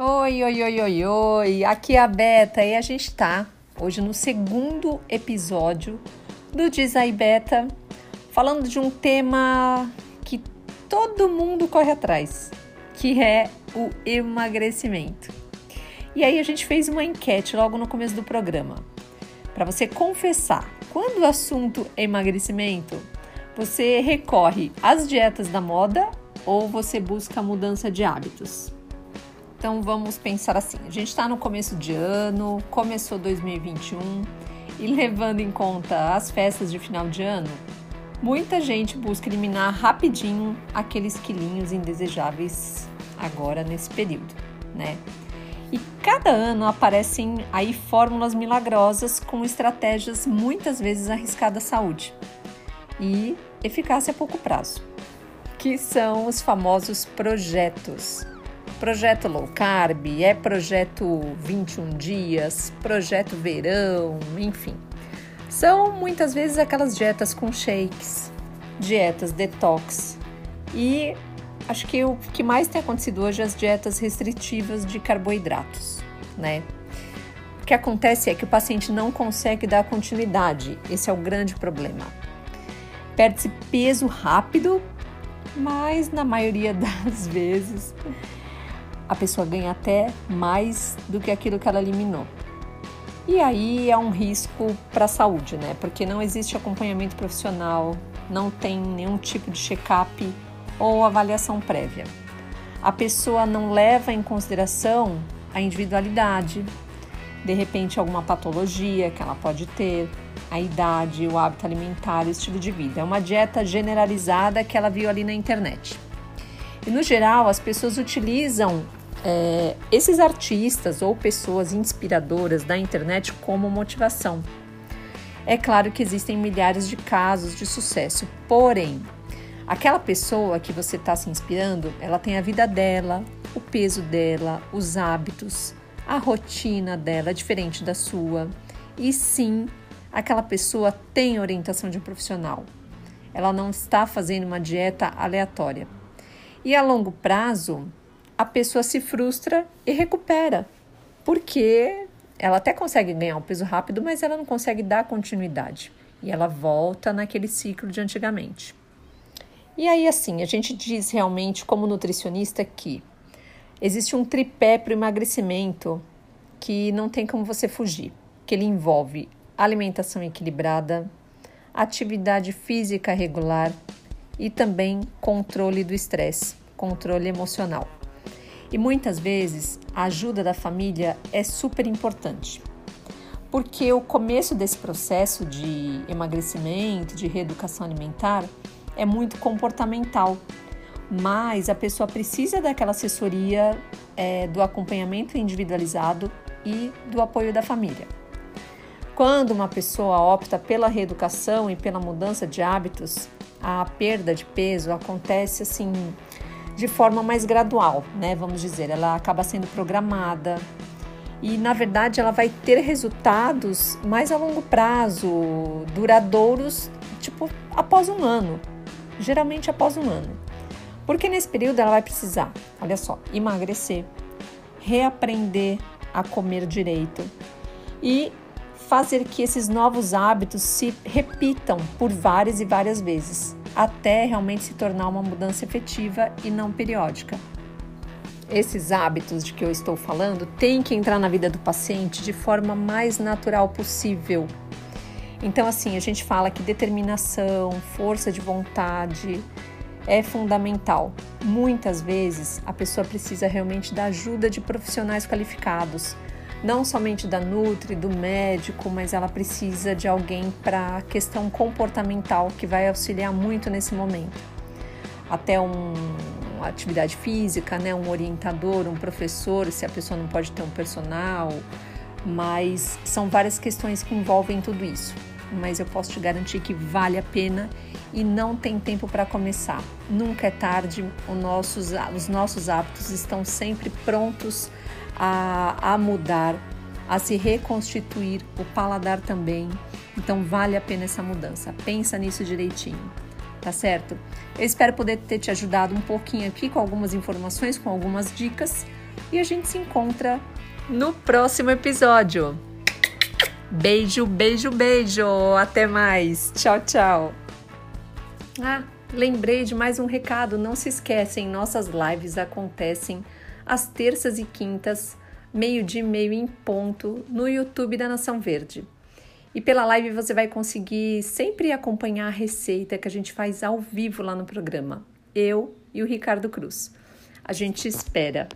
Oi, oi, oi, oi, oi. Aqui é a Beta e a gente tá hoje no segundo episódio do Diz aí Beta, falando de um tema que todo mundo corre atrás, que é o emagrecimento. E aí a gente fez uma enquete logo no começo do programa, para você confessar, quando o assunto é emagrecimento, você recorre às dietas da moda ou você busca mudança de hábitos? Então vamos pensar assim: a gente está no começo de ano, começou 2021 e levando em conta as festas de final de ano, muita gente busca eliminar rapidinho aqueles quilinhos indesejáveis agora nesse período, né? E cada ano aparecem aí fórmulas milagrosas com estratégias muitas vezes arriscadas à saúde e eficácia a pouco prazo, que são os famosos projetos Projeto Low Carb, é projeto 21 dias, projeto verão, enfim. São muitas vezes aquelas dietas com shakes, dietas detox. E acho que o que mais tem acontecido hoje é as dietas restritivas de carboidratos, né? O que acontece é que o paciente não consegue dar continuidade, esse é o grande problema. Perde-se peso rápido, mas na maioria das vezes a pessoa ganha até mais do que aquilo que ela eliminou. E aí é um risco para a saúde, né? Porque não existe acompanhamento profissional, não tem nenhum tipo de check-up ou avaliação prévia. A pessoa não leva em consideração a individualidade, de repente alguma patologia que ela pode ter, a idade, o hábito alimentar, o estilo de vida. É uma dieta generalizada que ela viu ali na internet. E no geral, as pessoas utilizam é, esses artistas ou pessoas inspiradoras da internet como motivação. É claro que existem milhares de casos de sucesso, porém, aquela pessoa que você está se inspirando, ela tem a vida dela, o peso dela, os hábitos, a rotina dela diferente da sua. E sim, aquela pessoa tem orientação de um profissional. Ela não está fazendo uma dieta aleatória. E a longo prazo, a pessoa se frustra e recupera, porque ela até consegue ganhar um peso rápido, mas ela não consegue dar continuidade e ela volta naquele ciclo de antigamente. E aí, assim, a gente diz realmente, como nutricionista, que existe um tripé para o emagrecimento que não tem como você fugir, que ele envolve alimentação equilibrada, atividade física regular e também controle do estresse, controle emocional. E muitas vezes a ajuda da família é super importante, porque o começo desse processo de emagrecimento, de reeducação alimentar, é muito comportamental, mas a pessoa precisa daquela assessoria, é, do acompanhamento individualizado e do apoio da família. Quando uma pessoa opta pela reeducação e pela mudança de hábitos, a perda de peso acontece assim de forma mais gradual, né? Vamos dizer, ela acaba sendo programada e na verdade ela vai ter resultados mais a longo prazo, duradouros, tipo após um ano, geralmente após um ano. Porque nesse período ela vai precisar, olha só, emagrecer, reaprender a comer direito e fazer que esses novos hábitos se repitam por várias e várias vezes até realmente se tornar uma mudança efetiva e não periódica. Esses hábitos de que eu estou falando têm que entrar na vida do paciente de forma mais natural possível. Então, assim, a gente fala que determinação, força de vontade é fundamental. Muitas vezes a pessoa precisa realmente da ajuda de profissionais qualificados não somente da Nutri, do médico, mas ela precisa de alguém para a questão comportamental que vai auxiliar muito nesse momento. Até um, uma atividade física, né, um orientador, um professor, se a pessoa não pode ter um personal, mas são várias questões que envolvem tudo isso. Mas eu posso te garantir que vale a pena e não tem tempo para começar. Nunca é tarde, nossos, os nossos hábitos estão sempre prontos a, a mudar, a se reconstituir, o paladar também. Então vale a pena essa mudança. Pensa nisso direitinho, tá certo? Eu espero poder ter te ajudado um pouquinho aqui com algumas informações, com algumas dicas. e a gente se encontra no próximo episódio. Beijo, beijo, beijo. Até mais. Tchau, tchau. Ah, lembrei de mais um recado. Não se esquecem, nossas lives acontecem às terças e quintas, meio-dia e meio em ponto, no YouTube da Nação Verde. E pela live você vai conseguir sempre acompanhar a receita que a gente faz ao vivo lá no programa. Eu e o Ricardo Cruz. A gente espera.